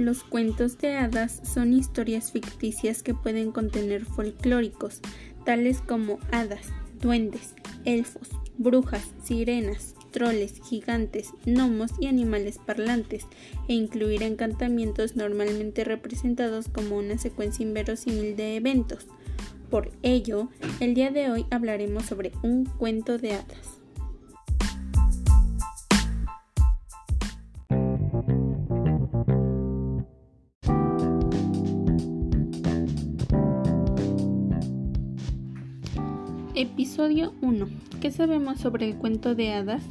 Los cuentos de hadas son historias ficticias que pueden contener folclóricos, tales como hadas, duendes, elfos, brujas, sirenas, troles, gigantes, gnomos y animales parlantes, e incluir encantamientos normalmente representados como una secuencia inverosímil de eventos. Por ello, el día de hoy hablaremos sobre un cuento de hadas. Episodio 1. ¿Qué sabemos sobre el cuento de hadas?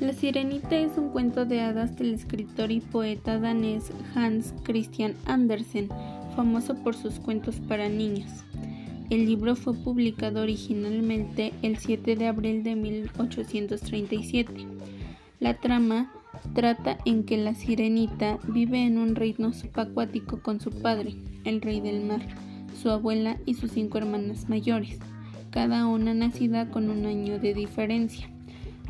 La Sirenita es un cuento de hadas del escritor y poeta danés Hans Christian Andersen, famoso por sus cuentos para niños. El libro fue publicado originalmente el 7 de abril de 1837. La trama trata en que la sirenita vive en un reino subacuático con su padre, el rey del mar, su abuela y sus cinco hermanas mayores, cada una nacida con un año de diferencia.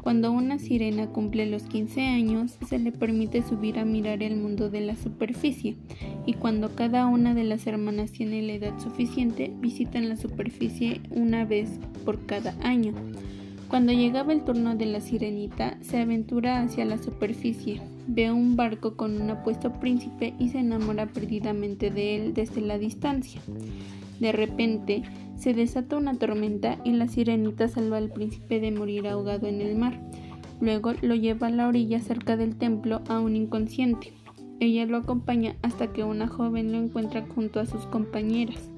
Cuando una sirena cumple los 15 años, se le permite subir a mirar el mundo de la superficie, y cuando cada una de las hermanas tiene la edad suficiente, visitan la superficie una vez por cada año. Cuando llegaba el turno de la sirenita, se aventura hacia la superficie, ve un barco con un apuesto príncipe y se enamora perdidamente de él desde la distancia. De repente, se desata una tormenta y la sirenita salva al príncipe de morir ahogado en el mar. Luego lo lleva a la orilla cerca del templo a un inconsciente. Ella lo acompaña hasta que una joven lo encuentra junto a sus compañeras.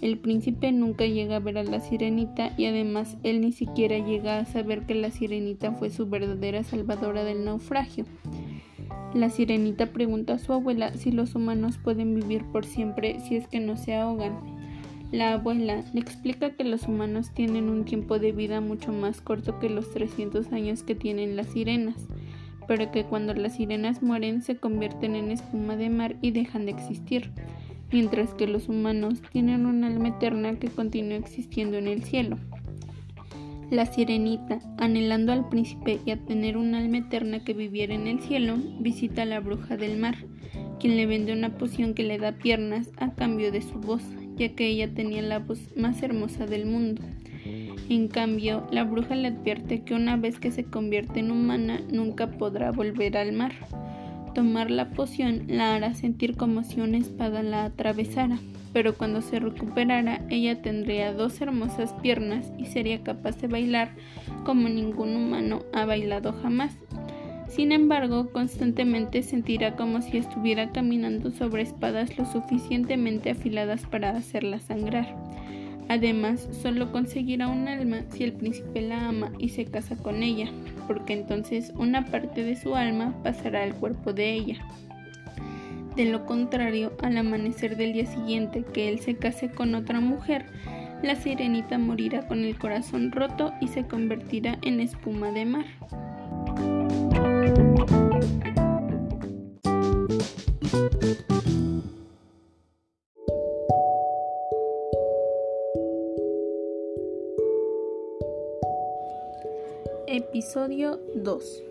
El príncipe nunca llega a ver a la sirenita y además él ni siquiera llega a saber que la sirenita fue su verdadera salvadora del naufragio. La sirenita pregunta a su abuela si los humanos pueden vivir por siempre si es que no se ahogan. La abuela le explica que los humanos tienen un tiempo de vida mucho más corto que los 300 años que tienen las sirenas, pero que cuando las sirenas mueren se convierten en espuma de mar y dejan de existir, mientras que los humanos tienen un alma eterna que continúa existiendo en el cielo. La sirenita, anhelando al príncipe y a tener un alma eterna que viviera en el cielo, visita a la bruja del mar, quien le vende una poción que le da piernas a cambio de su voz ya que ella tenía la voz más hermosa del mundo. En cambio, la bruja le advierte que una vez que se convierte en humana nunca podrá volver al mar. Tomar la poción la hará sentir como si una espada la atravesara, pero cuando se recuperara ella tendría dos hermosas piernas y sería capaz de bailar como ningún humano ha bailado jamás. Sin embargo, constantemente sentirá como si estuviera caminando sobre espadas lo suficientemente afiladas para hacerla sangrar. Además, solo conseguirá un alma si el príncipe la ama y se casa con ella, porque entonces una parte de su alma pasará al cuerpo de ella. De lo contrario, al amanecer del día siguiente que él se case con otra mujer, la sirenita morirá con el corazón roto y se convertirá en espuma de mar. Episodio 2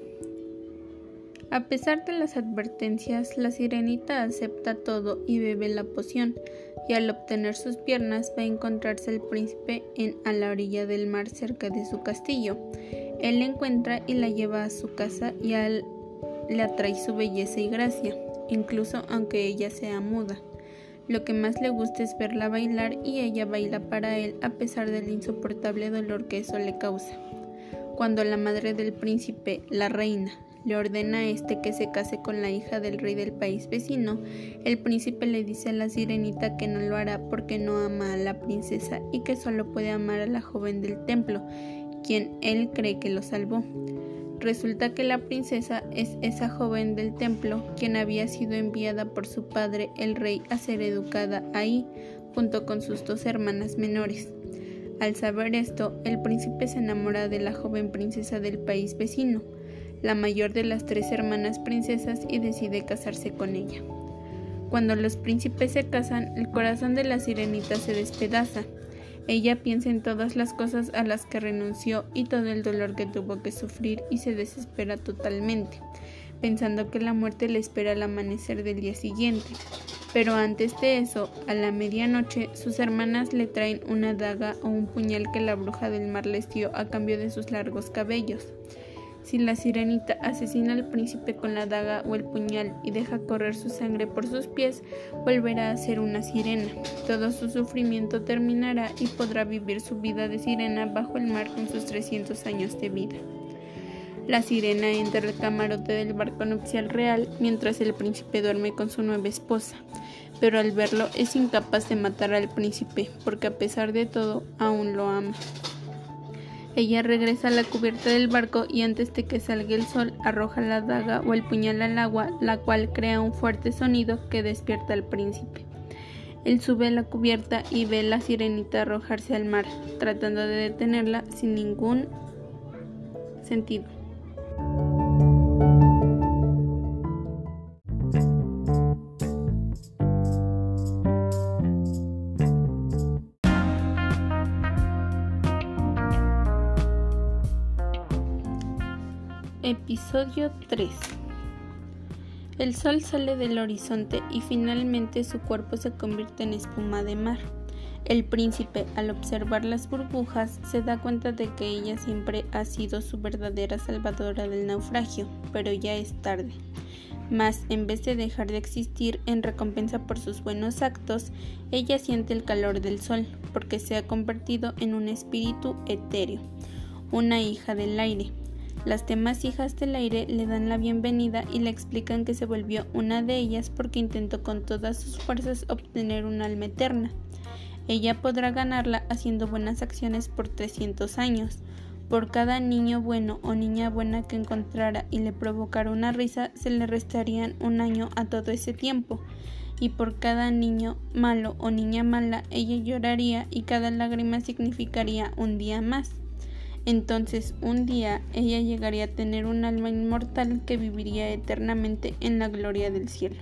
A pesar de las advertencias, la sirenita acepta todo y bebe la poción, y al obtener sus piernas va a encontrarse el príncipe en a la orilla del mar cerca de su castillo. Él la encuentra y la lleva a su casa y al, le atrae su belleza y gracia, incluso aunque ella sea muda. Lo que más le gusta es verla bailar y ella baila para él a pesar del insoportable dolor que eso le causa. Cuando la madre del príncipe, la reina, le ordena a este que se case con la hija del rey del país vecino, el príncipe le dice a la sirenita que no lo hará porque no ama a la princesa y que solo puede amar a la joven del templo, quien él cree que lo salvó. Resulta que la princesa es esa joven del templo quien había sido enviada por su padre el rey a ser educada ahí, junto con sus dos hermanas menores. Al saber esto, el príncipe se enamora de la joven princesa del país vecino, la mayor de las tres hermanas princesas, y decide casarse con ella. Cuando los príncipes se casan, el corazón de la sirenita se despedaza ella piensa en todas las cosas a las que renunció y todo el dolor que tuvo que sufrir y se desespera totalmente. pensando que la muerte le espera al amanecer del día siguiente. Pero antes de eso, a la medianoche, sus hermanas le traen una daga o un puñal que la bruja del mar les dio a cambio de sus largos cabellos. Si la sirenita asesina al príncipe con la daga o el puñal y deja correr su sangre por sus pies, volverá a ser una sirena. Todo su sufrimiento terminará y podrá vivir su vida de sirena bajo el mar con sus 300 años de vida. La sirena entra al camarote del barco nupcial real mientras el príncipe duerme con su nueva esposa, pero al verlo es incapaz de matar al príncipe porque a pesar de todo aún lo ama. Ella regresa a la cubierta del barco y antes de que salga el sol arroja la daga o el puñal al agua, la cual crea un fuerte sonido que despierta al príncipe. Él sube a la cubierta y ve a la sirenita arrojarse al mar, tratando de detenerla sin ningún sentido. Episodio 3 El sol sale del horizonte y finalmente su cuerpo se convierte en espuma de mar. El príncipe, al observar las burbujas, se da cuenta de que ella siempre ha sido su verdadera salvadora del naufragio, pero ya es tarde. Mas, en vez de dejar de existir en recompensa por sus buenos actos, ella siente el calor del sol, porque se ha convertido en un espíritu etéreo, una hija del aire, las demás hijas del aire le dan la bienvenida y le explican que se volvió una de ellas porque intentó con todas sus fuerzas obtener un alma eterna. Ella podrá ganarla haciendo buenas acciones por 300 años. Por cada niño bueno o niña buena que encontrara y le provocara una risa, se le restarían un año a todo ese tiempo. Y por cada niño malo o niña mala, ella lloraría y cada lágrima significaría un día más. Entonces un día ella llegaría a tener un alma inmortal que viviría eternamente en la gloria del cielo.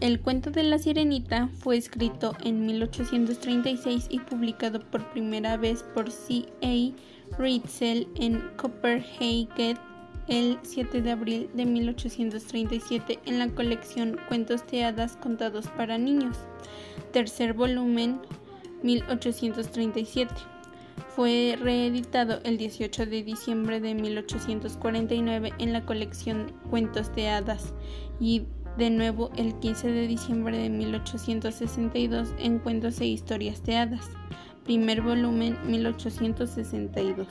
El cuento de la sirenita fue escrito en 1836 y publicado por primera vez por C. A. Ritzel en Copenhagen el 7 de abril de 1837 en la colección Cuentos de hadas contados para niños, tercer volumen 1837. Fue reeditado el 18 de diciembre de 1849 en la colección Cuentos de Hadas y de nuevo el 15 de diciembre de 1862 en Cuentos e Historias de Hadas, primer volumen 1862.